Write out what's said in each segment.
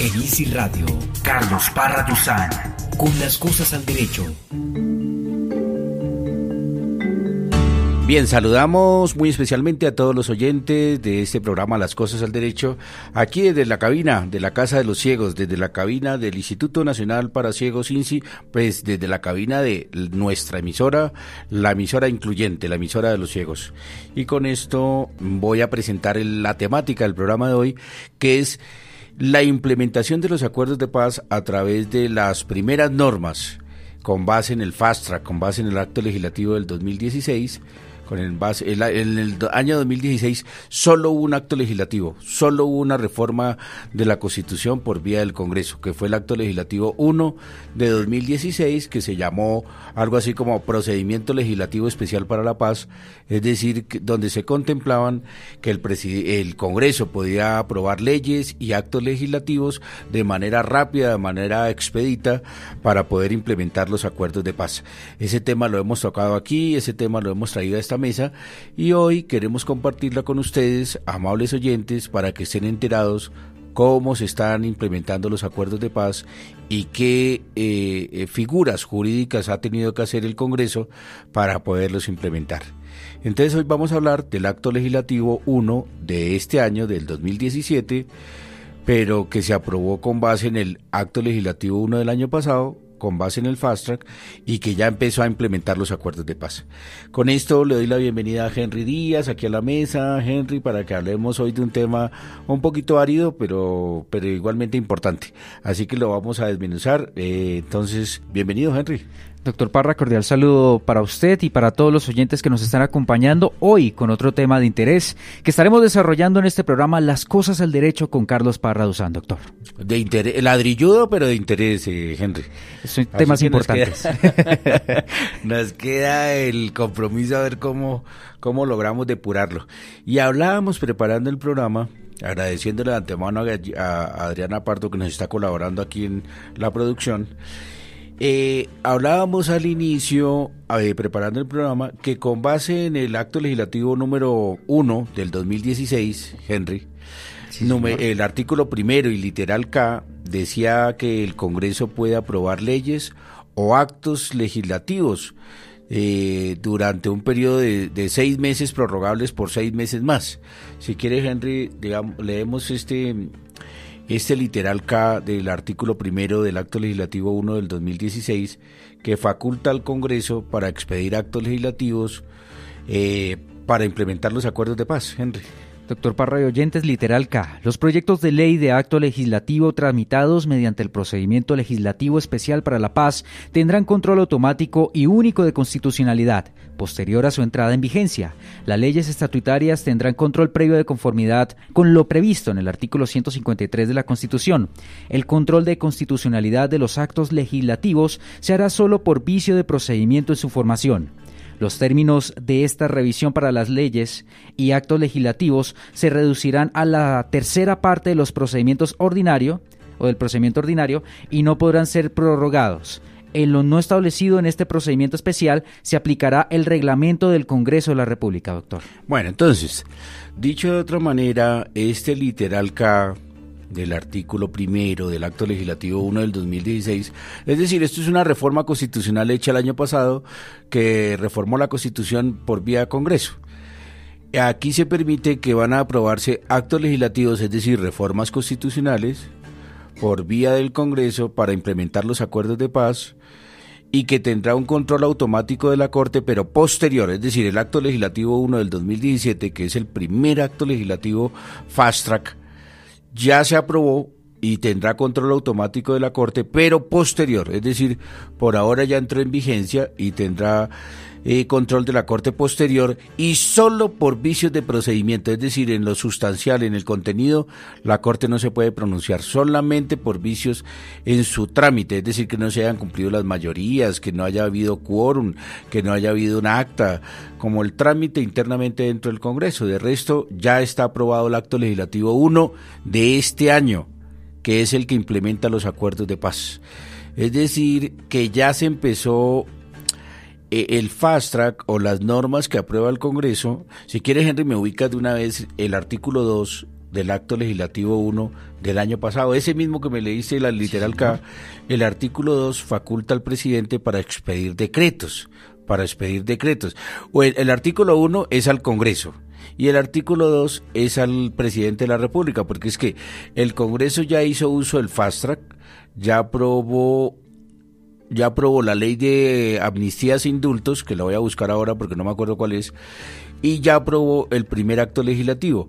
En Easy Radio, Carlos Parra Duzán, con las cosas al derecho. Bien, saludamos muy especialmente a todos los oyentes de este programa Las Cosas al Derecho, aquí desde la cabina de la Casa de los Ciegos, desde la cabina del Instituto Nacional para Ciegos INSI, pues desde la cabina de nuestra emisora, la emisora incluyente, la emisora de los ciegos. Y con esto voy a presentar la temática del programa de hoy, que es la implementación de los acuerdos de paz a través de las primeras normas con base en el Fast Track, con base en el acto legislativo del 2016 con el base, en el año 2016 solo hubo un acto legislativo, solo hubo una reforma de la Constitución por vía del Congreso, que fue el acto legislativo 1 de 2016, que se llamó algo así como Procedimiento Legislativo Especial para la Paz, es decir, donde se contemplaban que el, el Congreso podía aprobar leyes y actos legislativos de manera rápida, de manera expedita, para poder implementar los acuerdos de paz. Ese tema lo hemos tocado aquí, ese tema lo hemos traído a esta mesa y hoy queremos compartirla con ustedes, amables oyentes, para que estén enterados cómo se están implementando los acuerdos de paz y qué eh, eh, figuras jurídicas ha tenido que hacer el Congreso para poderlos implementar. Entonces hoy vamos a hablar del acto legislativo 1 de este año, del 2017, pero que se aprobó con base en el acto legislativo 1 del año pasado, con base en el Fast Track y que ya empezó a implementar los acuerdos de paz. Con esto le doy la bienvenida a Henry Díaz aquí a la mesa, Henry, para que hablemos hoy de un tema un poquito árido, pero, pero igualmente importante. Así que lo vamos a desmenuzar. Eh, entonces, bienvenido, Henry. Doctor Parra, cordial saludo para usted y para todos los oyentes que nos están acompañando hoy con otro tema de interés que estaremos desarrollando en este programa Las cosas al derecho con Carlos Parra Duzán, doctor. De interés, ladrilludo, pero de interés, eh, Henry. Son temas importantes. Nos queda, el compromiso a ver cómo, cómo logramos depurarlo. Y hablábamos preparando el programa agradeciéndole de antemano a Adriana Pardo que nos está colaborando aquí en la producción eh, hablábamos al inicio, eh, preparando el programa, que con base en el acto legislativo número 1 del 2016, Henry, el artículo primero y literal K decía que el Congreso puede aprobar leyes o actos legislativos eh, durante un periodo de, de, seis meses prorrogables por seis meses más. Si quiere, Henry, digamos, leemos este este literal K del artículo primero del acto legislativo 1 del 2016 que faculta al Congreso para expedir actos legislativos eh, para implementar los acuerdos de paz, Henry. Doctor Parra y oyentes, literal K. Los proyectos de ley de acto legislativo tramitados mediante el procedimiento legislativo especial para la paz tendrán control automático y único de constitucionalidad, posterior a su entrada en vigencia. Las leyes estatutarias tendrán control previo de conformidad con lo previsto en el artículo 153 de la Constitución. El control de constitucionalidad de los actos legislativos se hará solo por vicio de procedimiento en su formación. Los términos de esta revisión para las leyes y actos legislativos se reducirán a la tercera parte de los procedimientos ordinario o del procedimiento ordinario y no podrán ser prorrogados. En lo no establecido en este procedimiento especial se aplicará el reglamento del Congreso de la República, doctor. Bueno, entonces, dicho de otra manera, este literal K del artículo primero del acto legislativo 1 del 2016. Es decir, esto es una reforma constitucional hecha el año pasado que reformó la constitución por vía de Congreso. Aquí se permite que van a aprobarse actos legislativos, es decir, reformas constitucionales, por vía del Congreso para implementar los acuerdos de paz y que tendrá un control automático de la Corte, pero posterior, es decir, el acto legislativo 1 del 2017, que es el primer acto legislativo fast track ya se aprobó y tendrá control automático de la Corte, pero posterior, es decir, por ahora ya entró en vigencia y tendrá eh, control de la Corte posterior y solo por vicios de procedimiento, es decir, en lo sustancial, en el contenido, la Corte no se puede pronunciar, solamente por vicios en su trámite, es decir, que no se hayan cumplido las mayorías, que no haya habido quórum, que no haya habido un acta, como el trámite internamente dentro del Congreso. De resto, ya está aprobado el acto legislativo 1 de este año, que es el que implementa los acuerdos de paz. Es decir, que ya se empezó el fast track o las normas que aprueba el Congreso, si quiere Henry me ubica de una vez el artículo 2 del acto legislativo 1 del año pasado, ese mismo que me leíste la literal K, el artículo 2 faculta al presidente para expedir decretos, para expedir decretos. O el, artículo 1 es al Congreso, y el artículo 2 es al presidente de la República, porque es que el Congreso ya hizo uso del fast track, ya aprobó ya aprobó la ley de amnistías e indultos, que la voy a buscar ahora porque no me acuerdo cuál es, y ya aprobó el primer acto legislativo.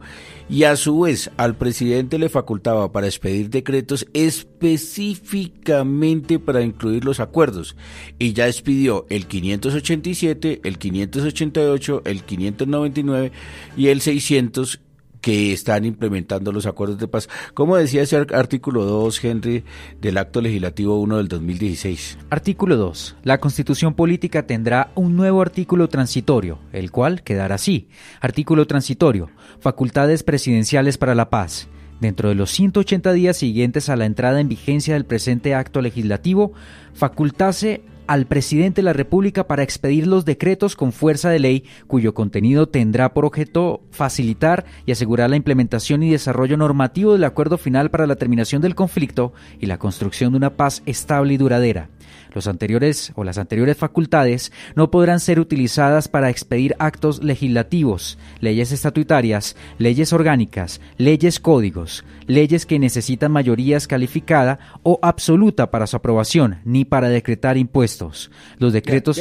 Y a su vez al presidente le facultaba para expedir decretos específicamente para incluir los acuerdos. Y ya expidió el 587, el 588, el 599 y el 600 que están implementando los acuerdos de paz. ¿Cómo decía ese artículo 2, Henry, del Acto Legislativo 1 del 2016? Artículo 2. La Constitución Política tendrá un nuevo artículo transitorio, el cual quedará así. Artículo transitorio. Facultades presidenciales para la paz. Dentro de los 180 días siguientes a la entrada en vigencia del presente acto legislativo, facultase al presidente de la República para expedir los decretos con fuerza de ley cuyo contenido tendrá por objeto facilitar y asegurar la implementación y desarrollo normativo del acuerdo final para la terminación del conflicto y la construcción de una paz estable y duradera los anteriores o las anteriores facultades no podrán ser utilizadas para expedir actos legislativos, leyes estatutarias, leyes orgánicas, leyes códigos, leyes que necesitan mayorías calificada o absoluta para su aprobación, ni para decretar impuestos. Los decretos.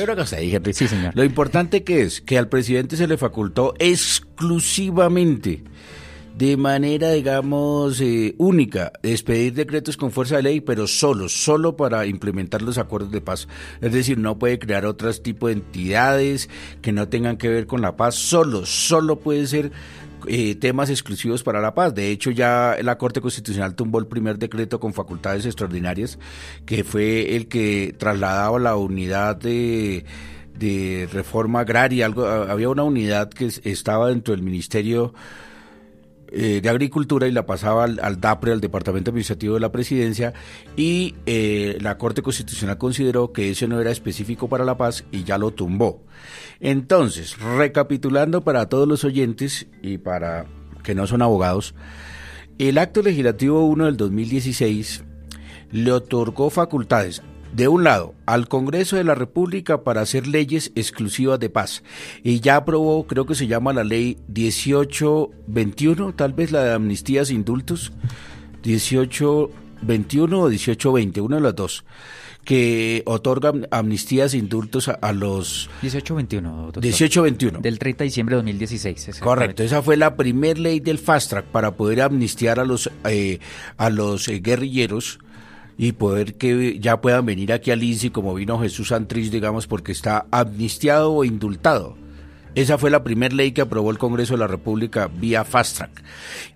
Sí, señor. Lo importante que es que al presidente se le facultó exclusivamente de manera, digamos, eh, única, expedir decretos con fuerza de ley, pero solo, solo para implementar los acuerdos de paz. Es decir, no puede crear otros tipos de entidades que no tengan que ver con la paz, solo, solo puede ser eh, temas exclusivos para la paz. De hecho, ya la Corte Constitucional tumbó el primer decreto con facultades extraordinarias, que fue el que trasladaba la unidad de de reforma agraria, algo, había una unidad que estaba dentro del Ministerio eh, de Agricultura y la pasaba al, DAPRE, al Departamento Administrativo de la Presidencia, y eh, la Corte Constitucional consideró que eso no era específico para la paz y ya lo tumbó. Entonces, recapitulando para todos los oyentes y para que no son abogados, el acto legislativo 1 del 2016 le otorgó facultades de un lado, al Congreso de la República para hacer leyes exclusivas de paz. Y ya aprobó, creo que se llama la ley 1821, tal vez la de amnistías e indultos, 1821 o 1820, una de las dos que otorga amnistías e indultos a, los... 1821. 1821. Del 30 de diciembre de 2016. Correcto, esa fue la primera ley del Fast Track para poder amnistiar a los, eh, a los eh, guerrilleros y poder que ya puedan venir aquí al INSI como vino Jesús Santrich, digamos, porque está amnistiado o indultado. Esa fue la primera ley que aprobó el Congreso de la República vía Fast Track.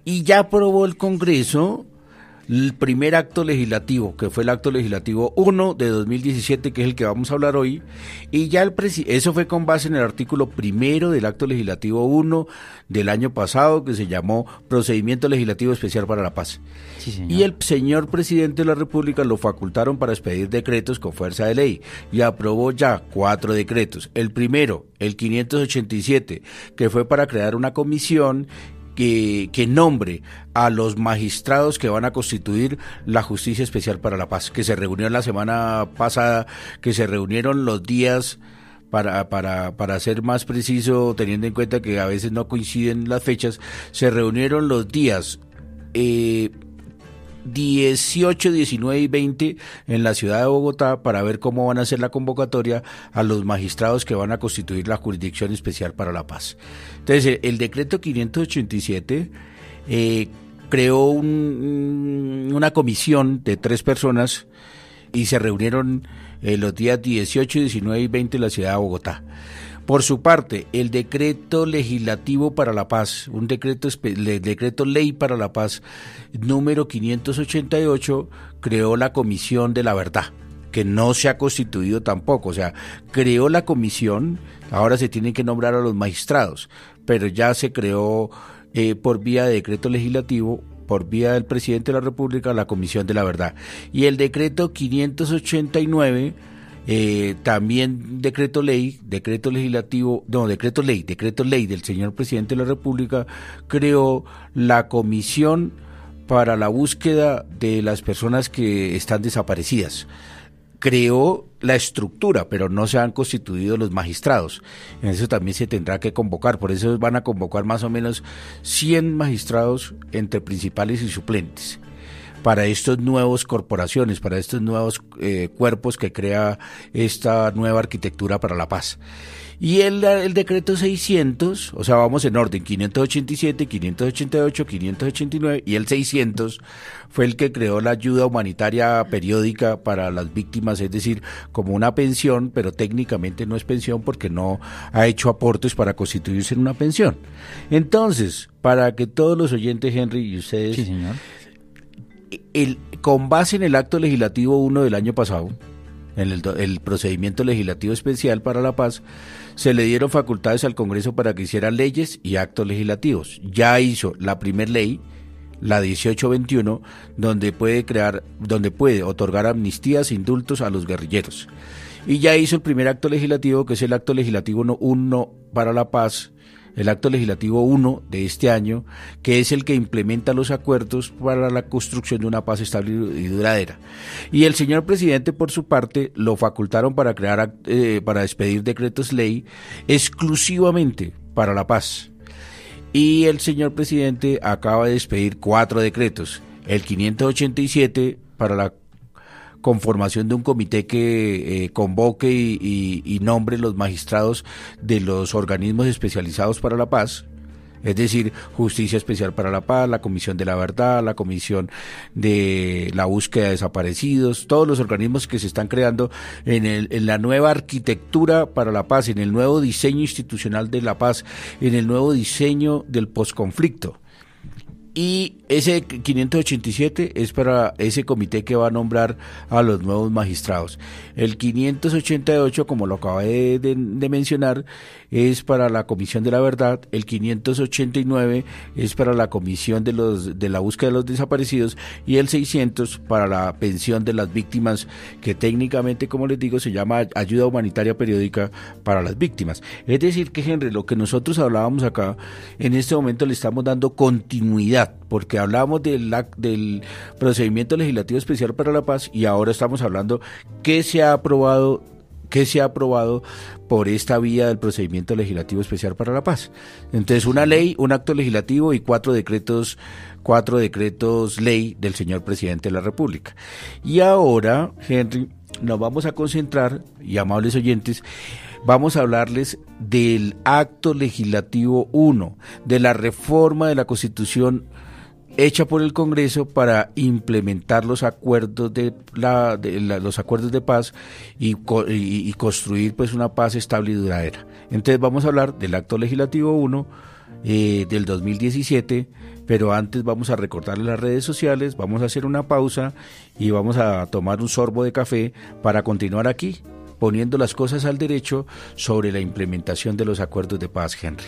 Y ya aprobó el Congreso el primer acto legislativo, que fue el acto legislativo 1 de 2017, que es el que vamos a hablar hoy, y ya el eso fue con base en el artículo primero del acto legislativo 1 del año pasado, que se llamó Procedimiento Legislativo Especial para la Paz. y el señor presidente de la República lo facultaron para expedir decretos con fuerza de ley, y aprobó ya cuatro decretos. El primero, el 587, que fue para crear una comisión que, que, nombre a los magistrados que van a constituir la Justicia Especial para la Paz, que se reunió la semana pasada, que se reunieron los días, para, para, para ser más preciso, teniendo en cuenta que a veces no coinciden las fechas, se reunieron los días eh, 18, 19 y 20 en la ciudad de Bogotá para ver cómo van a ser la convocatoria a los magistrados que van a constituir la Jurisdicción Especial para la Paz. Entonces, el decreto 587 eh, creó una comisión de tres personas y se reunieron eh, los días 18, 19 y 20 en la ciudad de Bogotá. Por su parte, el decreto legislativo para la paz, un decreto, decreto ley para la paz número 588, creó la Comisión de la Verdad que no se ha constituido tampoco, o sea, creó la comisión, ahora se tienen que nombrar a los magistrados, pero ya se creó eh, por vía de decreto legislativo por vía del presidente de la República la Comisión de la Verdad. Y el decreto 589 eh, también decreto ley, decreto legislativo, no, decreto ley, decreto ley del señor presidente de la República creó la comisión para la búsqueda de las personas que están desaparecidas. Creó la estructura, pero no se han constituido los magistrados. En eso también se tendrá que convocar, por eso van a convocar más o menos 100 magistrados entre principales y suplentes para estos nuevos corporaciones, para estos nuevos eh, cuerpos que crea esta nueva arquitectura para la paz. Y el, el, decreto 600, o sea, vamos en orden, 587, 588, 589 y el 600 fue el que creó la ayuda humanitaria periódica para las víctimas, es decir, como una pensión, pero técnicamente no es pensión porque no ha hecho aportes para constituirse en una pensión. Entonces, para que todos los oyentes, Henry, y ustedes... Sí, señor con base en el acto legislativo 1 del año pasado, en el, procedimiento legislativo especial para la paz, se le dieron facultades al Congreso para que hiciera leyes y actos legislativos. Ya hizo la primer ley, la 1821, donde puede crear, donde puede otorgar amnistías e indultos a los guerrilleros. Y ya hizo el primer acto legislativo, que es el acto legislativo 1 para la paz, el acto legislativo 1 de este año, que es el que implementa los acuerdos para la construcción de una paz estable y duradera. Y el señor presidente, por su parte, lo facultaron para crear, eh, para despedir decretos ley exclusivamente para la paz. Y el señor presidente acaba de despedir cuatro decretos. El 587 para la conformación de un comité que eh, convoque y, nombre los magistrados de los organismos especializados para la paz, es decir, Justicia Especial para la Paz, la Comisión de la Verdad, la Comisión de la Búsqueda de Desaparecidos, todos los organismos que se están creando en, el, en la nueva arquitectura para la paz, en el nuevo diseño institucional de la paz, en el nuevo diseño del posconflicto. Y ese 587 es para ese comité que va a nombrar a los nuevos magistrados. El 588, como lo acabé de, mencionar, es para la Comisión de la Verdad. El 589 es para la Comisión de, los, de la Búsqueda de los Desaparecidos. Y el 600 para la pensión de las víctimas, que técnicamente, como les digo, se llama Ayuda Humanitaria Periódica para las Víctimas. Es decir, que Henry, lo que nosotros hablábamos acá, en este momento le estamos dando continuidad porque hablamos del, procedimiento legislativo especial para la paz y ahora estamos hablando que se ha aprobado que se ha aprobado por esta vía del procedimiento legislativo especial para la paz. Entonces, una ley, un acto legislativo y cuatro decretos, cuatro decretos ley del señor presidente de la República. Y ahora, Henry, nos vamos a concentrar, y amables oyentes, vamos a hablarles del acto legislativo 1, de la reforma de la Constitución hecha por el Congreso para implementar los acuerdos de, la, los acuerdos de paz y, y, construir pues una paz estable y duradera. Entonces vamos a hablar del acto legislativo 1 eh, del 2017, pero antes vamos a recordarle las redes sociales, vamos a hacer una pausa y vamos a tomar un sorbo de café para continuar aquí poniendo las cosas al derecho sobre la implementación de los acuerdos de paz, Henry.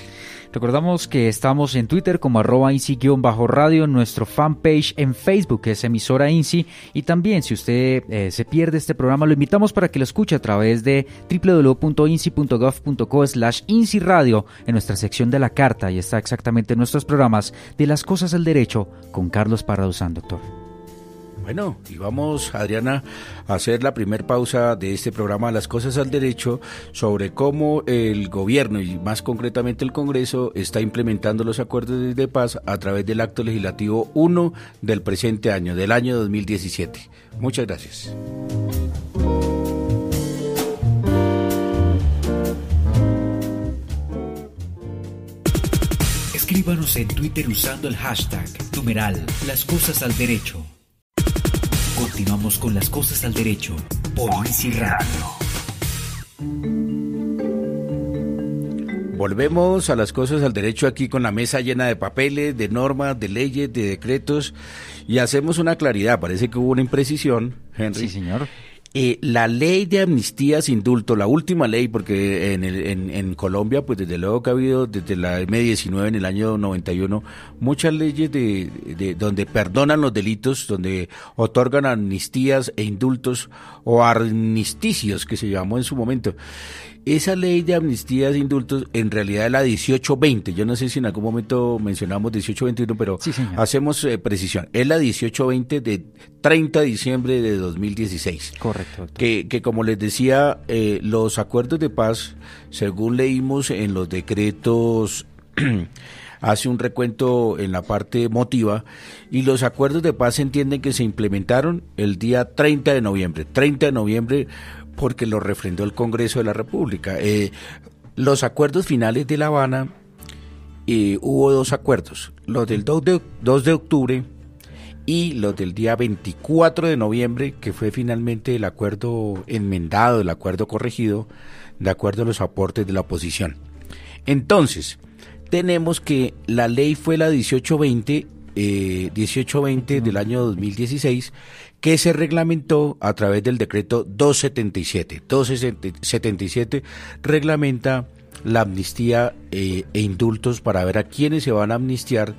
Recordamos que estamos en Twitter como arroba INSI-radio, nuestro fanpage en Facebook que es emisora INSI y también si usted eh, se pierde este programa lo invitamos para que lo escuche a través de www.insi.gov.co slash INSI radio en nuestra sección de la carta y está exactamente en nuestros programas de las cosas al derecho con Carlos Parraduzán, doctor. Bueno, y vamos, Adriana, a hacer la primera pausa de este programa Las Cosas al Derecho sobre cómo el gobierno y más concretamente el Congreso está implementando los acuerdos de paz a través del acto legislativo 1 del presente año, del año 2017. Muchas gracias. Escríbanos en Twitter usando el hashtag numeral Las Cosas al Derecho. Con las cosas al derecho por Easy Radio. Volvemos a las cosas al derecho aquí con la mesa llena de papeles, de normas, de leyes, de decretos y hacemos una claridad. Parece que hubo una imprecisión, Henry. Sí, señor. Eh, la ley de amnistías indulto, la última ley, porque en, el, en, Colombia, pues desde luego que ha habido desde la M19 en el año 91 muchas leyes de, de, donde perdonan los delitos, donde otorgan amnistías e indultos o armisticios que se llamó en su momento. Esa ley de amnistías e indultos en realidad es la 1820. Yo no sé si en algún momento mencionamos 1821, pero hacemos eh, precisión. Es la 1820 de 30 de diciembre de 2016. Correcto. Que, que como les decía, eh, los acuerdos de paz, según leímos en los decretos hace un recuento en la parte motiva y los acuerdos de paz se entienden que se implementaron el día 30 de noviembre. 30 de noviembre porque lo refrendó el Congreso de la República. Eh, los acuerdos finales de La Habana, eh, hubo dos acuerdos, los del 2 de, 2 de octubre y los del día 24 de noviembre, que fue finalmente el acuerdo enmendado, el acuerdo corregido, de acuerdo a los aportes de la oposición. Entonces, tenemos que la ley fue la 1820, eh, 1820 del año 2016, que se reglamentó a través del decreto 277. 277 reglamenta la amnistía eh, e indultos para ver a quienes se van a amnistiar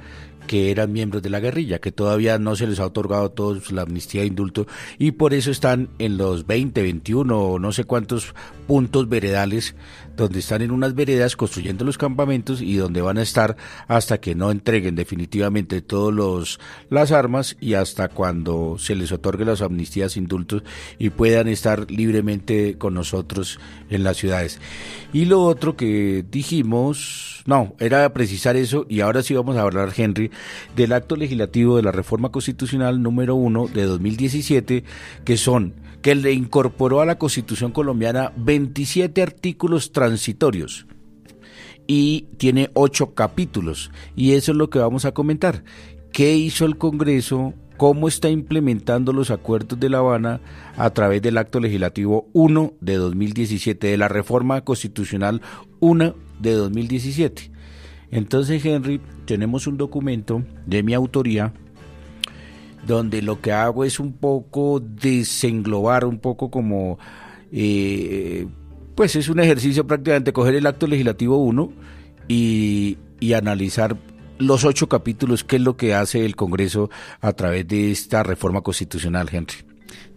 que eran miembros de la guerrilla, que todavía no se les ha otorgado a todos la amnistía e indulto y por eso están en los 20, 21 o no sé cuántos puntos veredales donde están en unas veredas construyendo los campamentos y donde van a estar hasta que no entreguen definitivamente todos los las armas y hasta cuando se les otorgue las amnistías indultos y puedan estar libremente con nosotros en las ciudades. Y lo otro que dijimos, no, era precisar eso y ahora sí vamos a hablar, Henry, del acto legislativo de la reforma constitucional número uno de 2017, que son que le incorporó a la Constitución colombiana 27 artículos transitorios y tiene ocho capítulos. Y eso es lo que vamos a comentar. ¿Qué hizo el Congreso? ¿Cómo está implementando los acuerdos de La Habana a través del acto legislativo 1 de 2017, de la reforma constitucional 1 de 2017? Entonces, Henry, tenemos un documento de mi autoría donde lo que hago es un poco desenglobar, un poco como, eh, pues es un ejercicio prácticamente coger el acto legislativo 1 y, y analizar los ocho capítulos, qué es lo que hace el Congreso a través de esta reforma constitucional, Henry.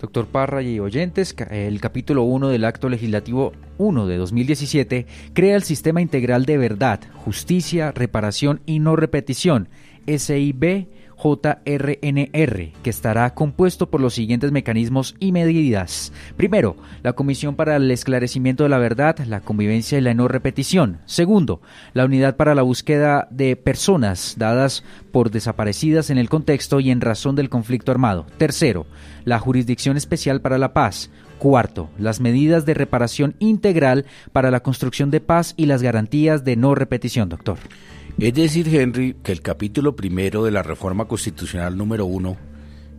Doctor Parra y oyentes, el capítulo 1 del Acto Legislativo 1 de 2017 crea el Sistema Integral de Verdad, Justicia, Reparación y No Repetición, SIB JRNR, que estará compuesto por los siguientes mecanismos y medidas. Primero, la Comisión para el Esclarecimiento de la Verdad, la Convivencia y la No Repetición. Segundo, la Unidad para la Búsqueda de Personas dadas por desaparecidas en el contexto y en razón del conflicto armado. Tercero, la Jurisdicción Especial para la Paz. Cuarto, las medidas de reparación integral para la construcción de paz y las garantías de no repetición, doctor. Es decir, Henry, que el capítulo primero de la reforma constitucional número uno,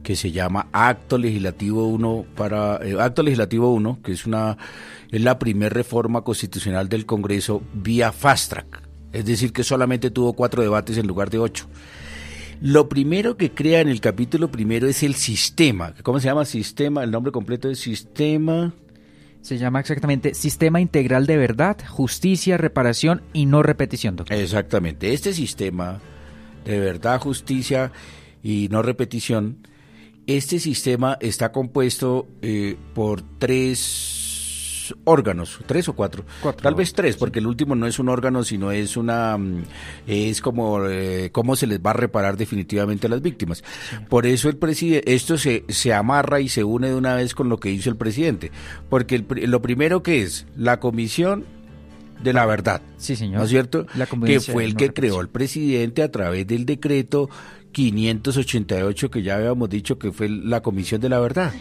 que se llama Acto Legislativo 1 para eh, Acto Legislativo 1, que es una es la primera reforma constitucional del Congreso vía fast track, es decir, que solamente tuvo cuatro debates en lugar de ocho. Lo primero que crea en el capítulo primero es el sistema. ¿Cómo se llama? Sistema, el nombre completo es Sistema se llama exactamente Sistema Integral de Verdad, Justicia, Reparación y No Repetición, doctor. Exactamente. Este sistema de verdad, justicia y no repetición, este sistema está compuesto eh, por tres órganos, tres o cuatro, tal vez tres, porque el último no es un órgano, sino es una, mm, es como eh, cómo se les va a reparar definitivamente a las víctimas. Por eso el presidente, esto se, se amarra y se une de una vez con lo que hizo el presidente, porque lo primero que es la comisión de la verdad. Sí, señor. ¿No es cierto? que fue el que creó el presidente a través del decreto 588 que ya habíamos dicho que fue la Comisión de la Verdad.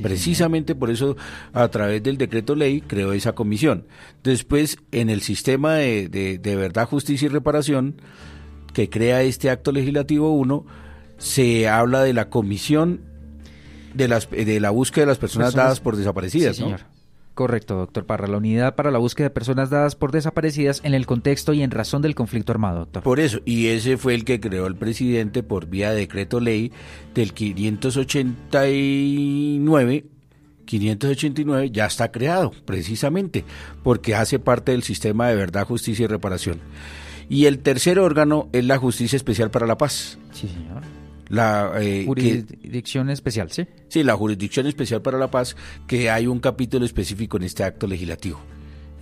Precisamente por eso, a través del decreto ley, creó esa comisión. Después, en el sistema de, de, verdad, justicia y reparación, que crea este acto legislativo 1, se habla de la comisión de, las, de la búsqueda de las personas, dadas por desaparecidas. ¿no? Correcto, doctor Parra. La unidad para la búsqueda de personas dadas por desaparecidas en el contexto y en razón del conflicto armado, doctor. Por eso, y ese fue el que creó el presidente por vía de decreto ley del 589 589 ya está creado, precisamente, porque hace parte del sistema de verdad, justicia y reparación. Y el tercer órgano es la Justicia Especial para la Paz. Sí, señor. La, eh, jurisdicción especial, ¿sí? Sí, la Jurisdicción Especial para la Paz, que hay un capítulo específico en este acto legislativo.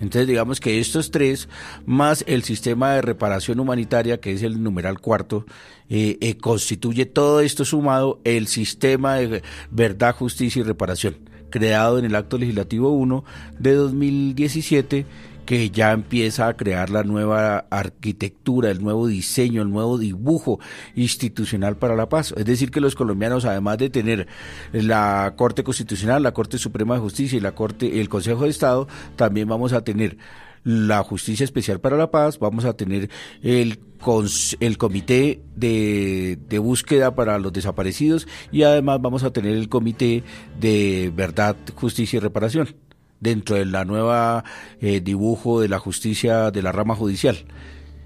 Entonces digamos que estos tres, más el sistema de reparación humanitaria, que es el numeral cuarto, eh, eh, constituye todo esto sumado el sistema de verdad, justicia y reparación, creado en el acto legislativo 1 de 2017 que ya empieza a crear la nueva arquitectura, el nuevo diseño, el nuevo dibujo institucional para la paz. Es decir, que los colombianos, además de tener la Corte Constitucional, la Corte Suprema de Justicia y la Corte, el Consejo de Estado, también vamos a tener la Justicia Especial para la Paz, vamos a tener el, el Comité de, de, Búsqueda para los Desaparecidos y además vamos a tener el Comité de Verdad, Justicia y Reparación dentro de la nueva eh, dibujo de la justicia de la rama judicial.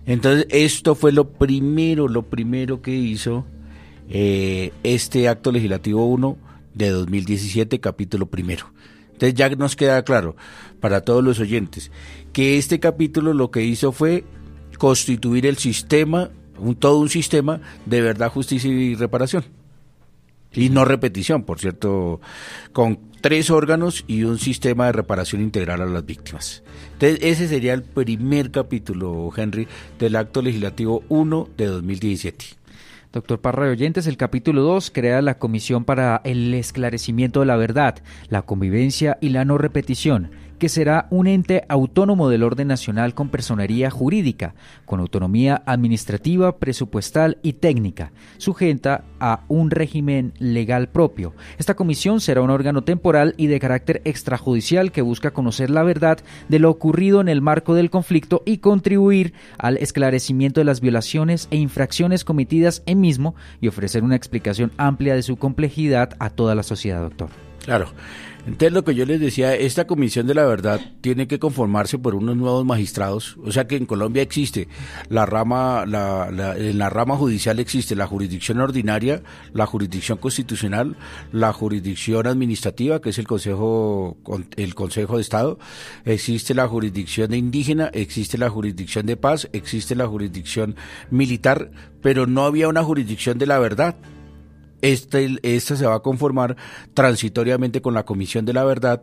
Entonces, esto fue lo primero, lo primero que hizo eh, este acto legislativo 1 de 2017, capítulo primero. Entonces ya nos queda claro para todos los oyentes que este capítulo lo que hizo fue constituir el sistema, un, todo un sistema de verdad, justicia y reparación. Y no repetición, por cierto, con tres órganos y un sistema de reparación integral a las víctimas. Entonces, ese sería el primer capítulo, Henry, del acto legislativo 1 de 2017. Doctor Parra de Oyentes, el capítulo 2 crea la Comisión para el Esclarecimiento de la Verdad, la Convivencia y la No Repetición que será un ente autónomo del orden nacional con personería jurídica, con autonomía administrativa, presupuestal y técnica, sujeta a un régimen legal propio. Esta comisión será un órgano temporal y de carácter extrajudicial que busca conocer la verdad de lo ocurrido en el marco del conflicto y contribuir al esclarecimiento de las violaciones e infracciones cometidas en mismo y ofrecer una explicación amplia de su complejidad a toda la sociedad, doctor. Claro. Entonces lo que yo les decía, esta comisión de la verdad tiene que conformarse por unos nuevos magistrados, o sea que en Colombia existe la rama, la, en la rama judicial existe la jurisdicción ordinaria, la jurisdicción constitucional, la jurisdicción administrativa, que es el Consejo, el Consejo de Estado, existe la jurisdicción de indígena, existe la jurisdicción de paz, existe la jurisdicción militar, pero no había una jurisdicción de la verdad. Este, esta se va a conformar transitoriamente con la Comisión de la Verdad,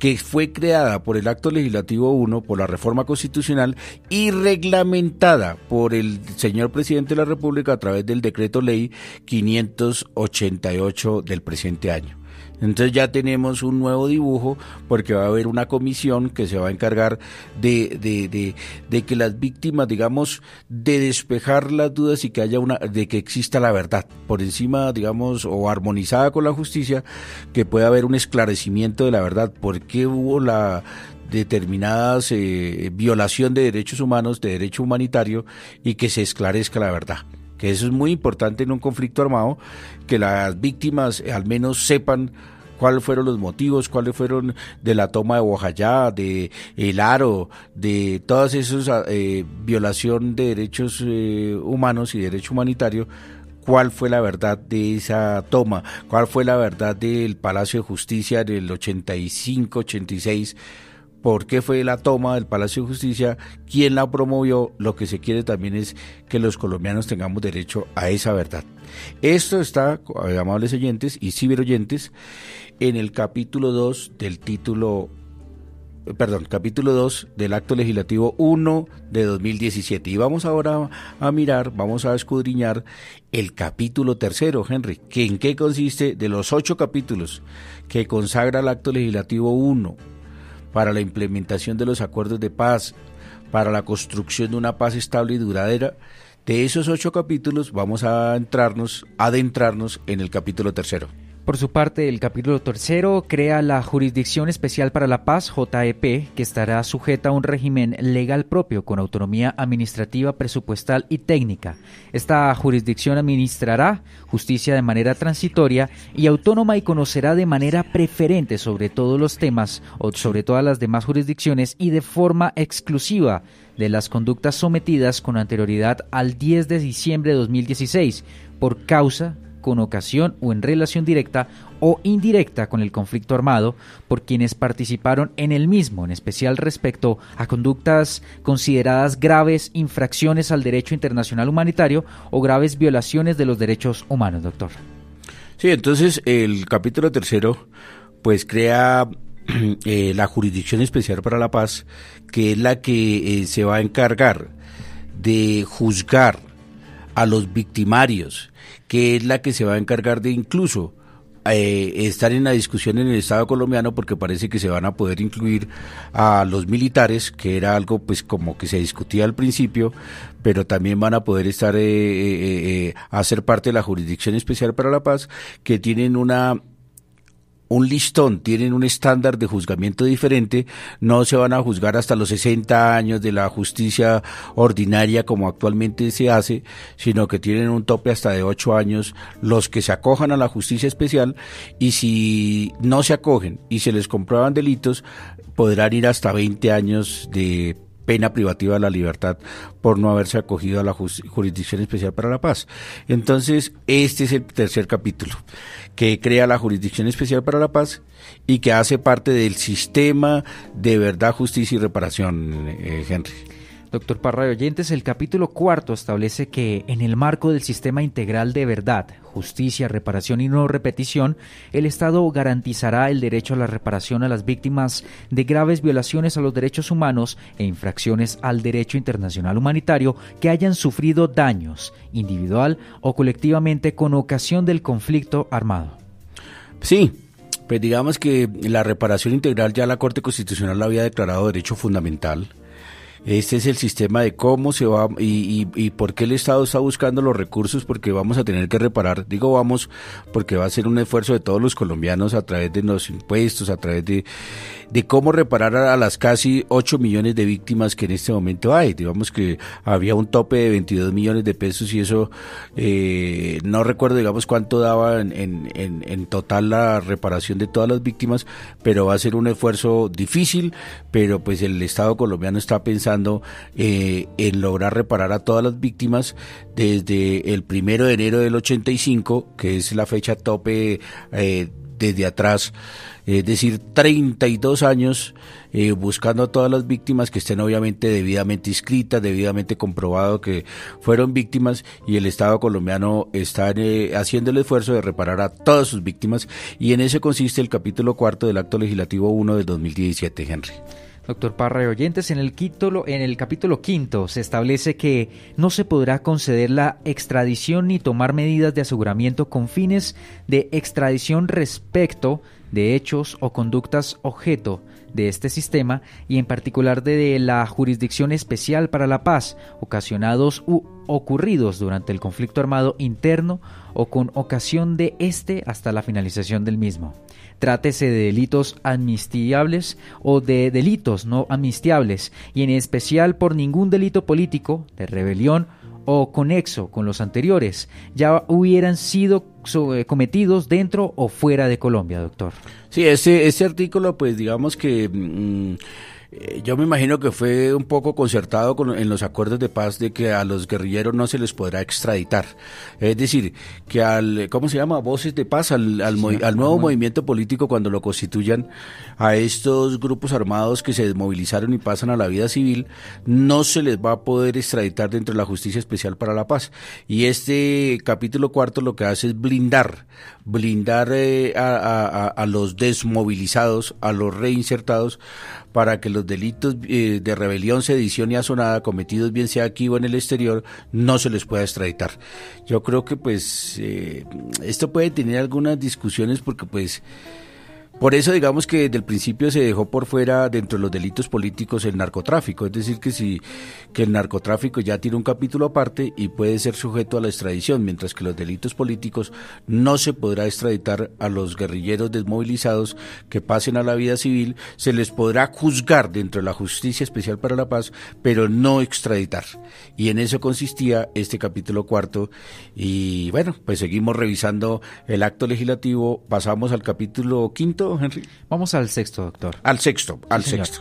que fue creada por el Acto Legislativo 1, por la reforma constitucional y reglamentada por el señor presidente de la República a través del decreto ley 588 del presente año. Entonces ya tenemos un nuevo dibujo porque va a haber una comisión que se va a encargar de, de, de, que las víctimas, digamos, de despejar las dudas y que haya una, de que exista la verdad por encima, digamos, o armonizada con la justicia, que pueda haber un esclarecimiento de la verdad, por qué hubo la determinadas eh, violación de derechos humanos, de derecho humanitario y que se esclarezca la verdad que eso es muy importante en un conflicto armado, que las víctimas al menos sepan cuáles fueron los motivos, cuáles fueron de la toma de Bojayá, de el Aro, de todas esas eh, violación de derechos eh, humanos y derecho humanitario, cuál fue la verdad de esa toma, cuál fue la verdad del Palacio de Justicia del 85, 86 por qué fue la toma del Palacio de Justicia, quién la promovió, lo que se quiere también es que los colombianos tengamos derecho a esa verdad. Esto está, amables oyentes y ciberoyentes, en el capítulo 2 del título, perdón, capítulo 2 del acto legislativo 1 de 2017. Y vamos ahora a mirar, vamos a escudriñar el capítulo tercero, Henry, que en qué consiste de los ocho capítulos que consagra el acto legislativo 1 para la implementación de los acuerdos de paz, para la construcción de una paz estable y duradera. De esos ocho capítulos vamos a entrarnos, adentrarnos en el capítulo tercero. Por su parte, el capítulo tercero crea la Jurisdicción Especial para la Paz, JEP, que estará sujeta a un régimen legal propio con autonomía administrativa, presupuestal y técnica. Esta jurisdicción administrará justicia de manera transitoria y autónoma y conocerá de manera preferente sobre todos los temas o sobre todas las demás jurisdicciones y de forma exclusiva de las conductas sometidas con anterioridad al 10 de diciembre de 2016 por causa con ocasión o en relación directa o indirecta con el conflicto armado por quienes participaron en el mismo, en especial respecto a conductas consideradas graves infracciones al derecho internacional humanitario o graves violaciones de los derechos humanos, doctor. Sí, entonces el capítulo tercero pues crea eh, la Jurisdicción Especial para la Paz, que es la que eh, se va a encargar de juzgar a los victimarios, que es la que se va a encargar de incluso eh, estar en la discusión en el Estado colombiano porque parece que se van a poder incluir a los militares, que era algo pues como que se discutía al principio, pero también van a poder estar eh, a ser parte de la Jurisdicción Especial para la Paz, que tienen una un listón, tienen un estándar de juzgamiento diferente, no se van a juzgar hasta los 60 años de la justicia ordinaria como actualmente se hace, sino que tienen un tope hasta de 8 años los que se acojan a la justicia especial y si no se acogen y se les comprueban delitos, podrán ir hasta 20 años de pena privativa de la libertad por no haberse acogido a la Jurisdicción Especial para la Paz. Entonces, este es el tercer capítulo, que crea la Jurisdicción Especial para la Paz y que hace parte del sistema de verdad, justicia y reparación, eh, Henry. Doctor Parra de el capítulo cuarto establece que en el marco del sistema integral de verdad, justicia, reparación y no repetición, el Estado garantizará el derecho a la reparación a las víctimas de graves violaciones a los derechos humanos e infracciones al derecho internacional humanitario que hayan sufrido daños, individual o colectivamente, con ocasión del conflicto armado. Sí, pues digamos que la reparación integral ya la Corte Constitucional la había declarado derecho fundamental este es el sistema de cómo se va y, por qué el Estado está buscando los recursos, porque vamos a tener que reparar. Digo vamos, porque va a ser un esfuerzo de todos los colombianos a través de los impuestos, a través de, de cómo reparar a las casi 8 millones de víctimas que en este momento hay. Digamos que había un tope de 22 millones de pesos y eso eh, no recuerdo, digamos, cuánto daba en, en, en total la reparación de todas las víctimas, pero va a ser un esfuerzo difícil, pero pues el Estado colombiano está pensando eh, en lograr reparar a todas las víctimas desde el primero de enero del 85, que es la fecha tope eh, desde atrás, es decir, 32 años eh, buscando a todas las víctimas que estén obviamente debidamente inscritas, debidamente comprobado que fueron víctimas y el Estado colombiano está haciendo el esfuerzo de reparar a todas sus víctimas y en eso consiste el capítulo cuarto del acto legislativo 1 de 2017, Henry. Doctor Parra y oyentes, en el, en el capítulo quinto se establece que no se podrá conceder la extradición ni tomar medidas de aseguramiento con fines de extradición respecto de hechos o conductas objeto de este sistema y en particular de la Jurisdicción Especial para la Paz, ocasionados u ocurridos durante el conflicto armado interno o con ocasión de este hasta la finalización del mismo trátese de delitos amnistiables o de delitos no amnistiables, y en especial por ningún delito político, de rebelión o conexo con los anteriores, ya hubieran sido eh, cometidos dentro o fuera de Colombia, doctor. Sí, ese, ese artículo, pues digamos que... Mm, eh, yo me imagino que fue un poco concertado con, en los acuerdos de paz de que a los guerrilleros no se les podrá extraditar. Es decir, que al, ¿cómo se llama? Voces de paz, al, al, nuevo movimiento político cuando lo constituyan, a estos grupos armados que se desmovilizaron y pasan a la vida civil, no se les va a poder extraditar dentro de la Justicia Especial para la Paz. Y este capítulo cuarto lo que hace es blindar, blindar eh, a, a los desmovilizados, a los reinsertados, para que los delitos eh, de rebelión, sedición y azonada cometidos bien sea aquí o en el exterior no se les pueda extraditar. Yo creo que pues eh, esto puede tener algunas discusiones porque pues por eso digamos que desde el principio se dejó por fuera dentro de los delitos políticos el narcotráfico, es decir que si que el narcotráfico ya tiene un capítulo aparte y puede ser sujeto a la extradición, mientras que los delitos políticos no se podrá extraditar a los guerrilleros desmovilizados que pasen a la vida civil, se les podrá juzgar dentro de la Justicia Especial para la Paz, pero no extraditar. Y en eso consistía este capítulo cuarto y bueno, pues seguimos revisando el acto legislativo, pasamos al capítulo quinto Henry? Vamos al sexto, doctor. Al sexto, al sexto.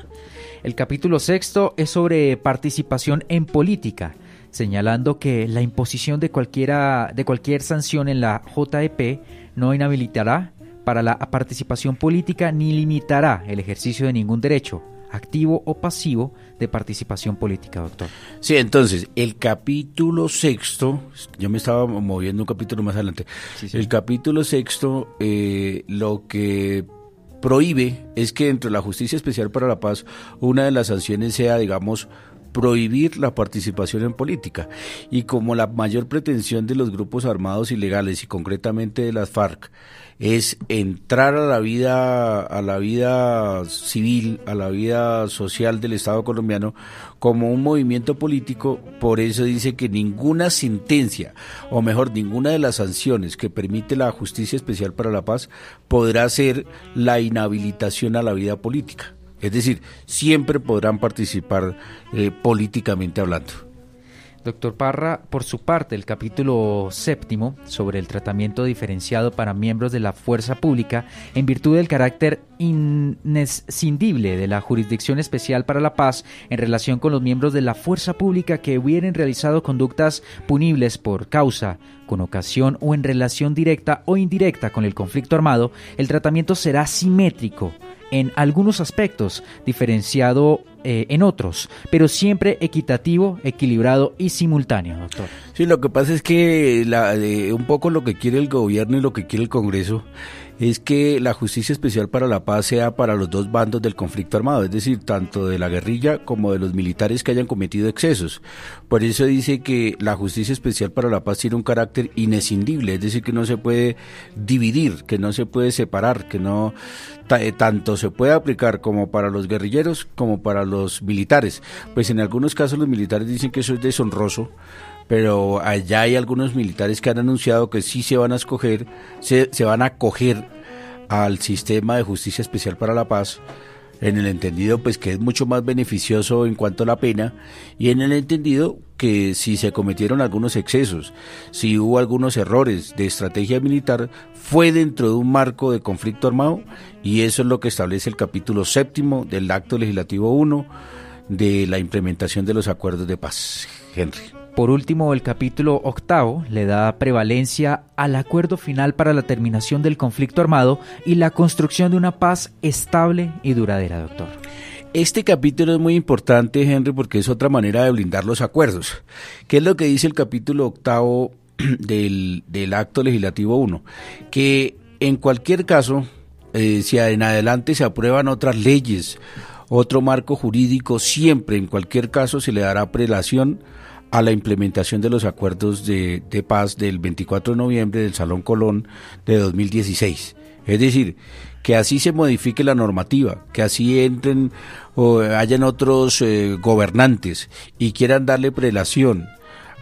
El capítulo sexto es sobre participación en política señalando que la imposición de, cualquiera, de cualquier sanción en la JEP no inhabilitará para la participación política ni limitará el ejercicio de ningún derecho, activo o pasivo, de participación política, doctor. Sí, entonces, el capítulo sexto, yo me estaba moviendo un capítulo más adelante, el capítulo sexto eh, lo que prohíbe es que dentro de la Justicia Especial para la Paz, una de las sanciones sea, digamos, prohibir la participación en política. Y como la mayor pretensión de los grupos armados ilegales y concretamente de las FARC es entrar a la vida a la vida civil, a la vida social del Estado colombiano como un movimiento político, por eso dice que ninguna sentencia o mejor ninguna de las sanciones que permite la Justicia Especial para la Paz podrá ser la inhabilitación a la vida política. Es decir, siempre podrán participar eh, políticamente hablando. Doctor Parra, por su parte, el capítulo séptimo sobre el tratamiento diferenciado para miembros de la fuerza pública, en virtud del carácter inescindible de la Jurisdicción Especial para la Paz en relación con los miembros de la fuerza pública que hubieran realizado conductas punibles por causa, con ocasión o en relación directa o indirecta con el conflicto armado, el tratamiento será simétrico en algunos aspectos, diferenciado eh, en otros, pero siempre equitativo, equilibrado y simultáneo, doctor. Sí, lo que pasa es que la, un poco lo que quiere el gobierno y lo que quiere el Congreso es que la justicia especial para la paz sea para los dos bandos del conflicto armado, es decir, tanto de la guerrilla como de los militares que hayan cometido excesos. Por eso dice que la justicia especial para la paz tiene un carácter inescindible, es decir, que no se puede dividir, que no se puede separar, que no eh, tanto se puede aplicar como para los guerrilleros como para los militares. Pues en algunos casos los militares dicen que eso es deshonroso, pero allá hay algunos militares que han anunciado que sí se van a escoger, se, van a acoger al sistema de justicia especial para la paz, en el entendido pues que es mucho más beneficioso en cuanto a la pena y en el entendido que si se cometieron algunos excesos, si hubo algunos errores de estrategia militar, fue dentro de un marco de conflicto armado y eso es lo que establece el capítulo séptimo del acto legislativo 1 de la implementación de los acuerdos de paz. Henry. Por último, el capítulo octavo le da prevalencia al acuerdo final para la terminación del conflicto armado y la construcción de una paz estable y duradera, doctor. Este capítulo es muy importante, Henry, porque es otra manera de blindar los acuerdos. ¿Qué es lo que dice el capítulo octavo del, acto legislativo 1? Que en cualquier caso, eh, si en adelante se aprueban otras leyes, otro marco jurídico, siempre, en cualquier caso, se le dará prelación a la implementación de los acuerdos de, paz del 24 de noviembre del Salón Colón de 2016. Es decir, que así se modifique la normativa, que así entren o hayan otros eh, gobernantes y quieran darle prelación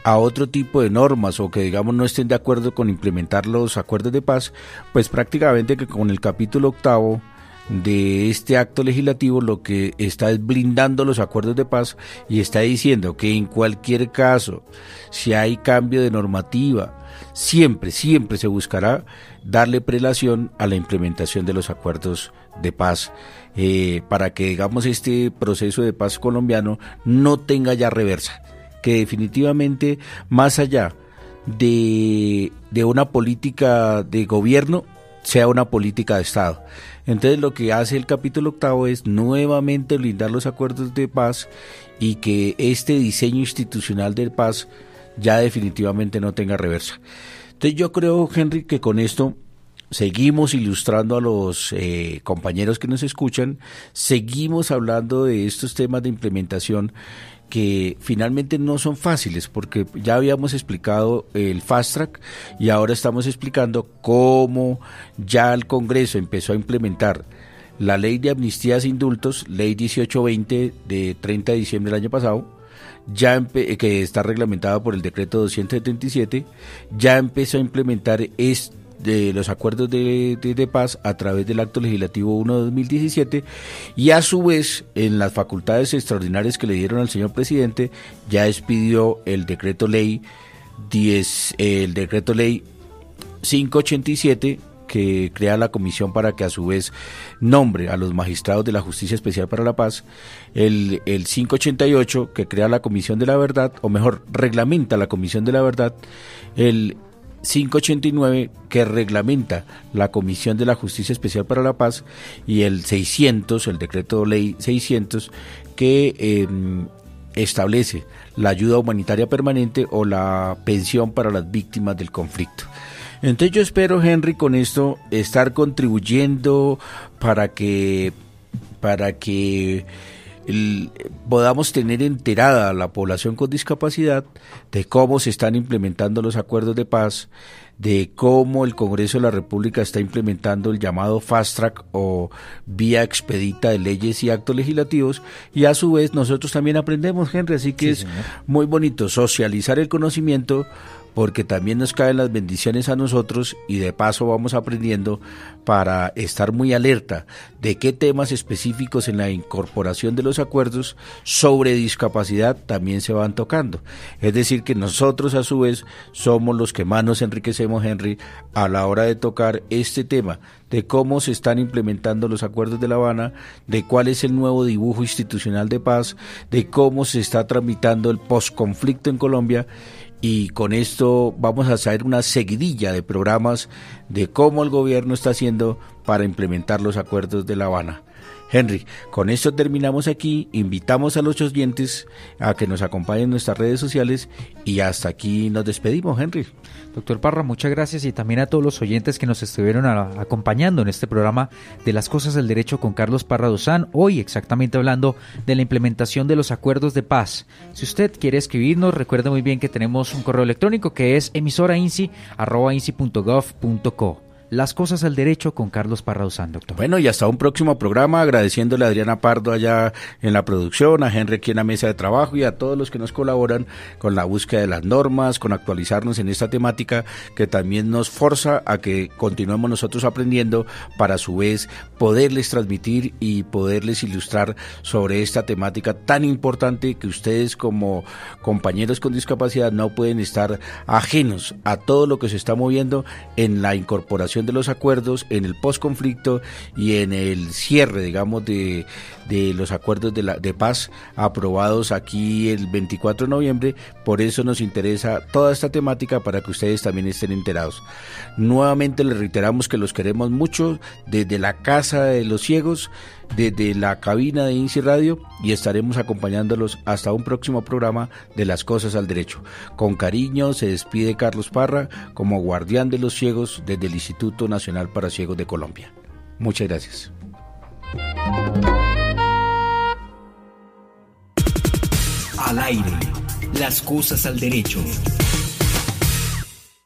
a otro tipo de normas o que digamos no estén de acuerdo con implementar los acuerdos de paz, pues prácticamente que con el capítulo octavo de este acto legislativo lo que está es blindando los acuerdos de paz y está diciendo que en cualquier caso, si hay cambio de normativa, siempre, siempre se buscará darle prelación a la implementación de los acuerdos de paz eh, para que, digamos, este proceso de paz colombiano no tenga ya reversa, que definitivamente, más allá de, de una política de gobierno, sea una política de Estado. Entonces lo que hace el capítulo octavo es nuevamente blindar los acuerdos de paz y que este diseño institucional de paz ya definitivamente no tenga reversa. Entonces yo creo, Henry, que con esto seguimos ilustrando a los eh, compañeros que nos escuchan, seguimos hablando de estos temas de implementación que finalmente no son fáciles porque ya habíamos explicado el fast track y ahora estamos explicando cómo ya el Congreso empezó a implementar la ley de amnistías e indultos, ley 1820 de 30 de diciembre del año pasado, ya que está reglamentada por el decreto 277, ya empezó a implementar este de los acuerdos de, paz a través del acto legislativo 1 de 2017 y a su vez en las facultades extraordinarias que le dieron al señor presidente ya expidió el decreto ley 10 el decreto ley 587 que crea la comisión para que a su vez nombre a los magistrados de la Justicia Especial para la Paz, el, el 588 que crea la Comisión de la Verdad, o mejor, reglamenta la Comisión de la Verdad, el 589 que reglamenta la Comisión de la Justicia Especial para la Paz y el 600, el decreto ley 600, que em, establece la ayuda humanitaria permanente o la pensión para las víctimas del conflicto. Entonces yo espero, Henry, con esto estar contribuyendo para que, para que podamos tener enterada a la población con discapacidad de cómo se están implementando los acuerdos de paz, de cómo el Congreso de la República está implementando el llamado fast track o vía expedita de leyes y actos legislativos. Y a su vez nosotros también aprendemos, Henry, así que es muy bonito socializar el conocimiento porque también nos caen las bendiciones a nosotros y de paso vamos aprendiendo para estar muy alerta de qué temas específicos en la incorporación de los acuerdos sobre discapacidad también se van tocando. Es decir, que nosotros a su vez somos los que más nos enriquecemos, Henry, a la hora de tocar este tema de cómo se están implementando los acuerdos de La Habana, de cuál es el nuevo dibujo institucional de paz, de cómo se está tramitando el posconflicto en Colombia y con esto vamos a hacer una seguidilla de programas de cómo el gobierno está haciendo para implementar los acuerdos de La Habana. Henry, con esto terminamos aquí, invitamos a los oyentes a que nos acompañen en nuestras redes sociales y hasta aquí nos despedimos, Henry. Doctor Parra, muchas gracias y también a todos los oyentes que nos estuvieron acompañando en este programa de las cosas del derecho con Carlos Parra Dosán, hoy exactamente hablando de la implementación de los acuerdos de paz. Si usted quiere escribirnos, recuerde muy bien que tenemos un correo electrónico que es emisorainci.gov.co. Las cosas al derecho con Carlos Parrauzán, doctor. Bueno, y hasta un próximo programa, agradeciéndole a Adriana Pardo allá en la producción, a Henry aquí en la mesa de trabajo y a todos los que nos colaboran con la búsqueda de las normas, con actualizarnos en esta temática que también nos forza a que continuemos nosotros aprendiendo para a su vez poderles transmitir y poderles ilustrar sobre esta temática tan importante que ustedes como compañeros con discapacidad no pueden estar ajenos a todo lo que se está moviendo en la incorporación de los acuerdos, en el posconflicto y en el cierre, digamos, de, de los acuerdos de, la, de paz aprobados aquí el 24 de noviembre. Por eso nos interesa toda esta temática para que ustedes también estén enterados. Nuevamente les reiteramos que los queremos mucho desde la Casa de los Ciegos, desde la cabina de INSI Radio y estaremos acompañándolos hasta un próximo programa de Las Cosas al Derecho. Con cariño se despide Carlos Parra como guardián de los ciegos desde el Instituto Nacional para Ciegos de Colombia. Muchas gracias. Al aire, las cosas al derecho.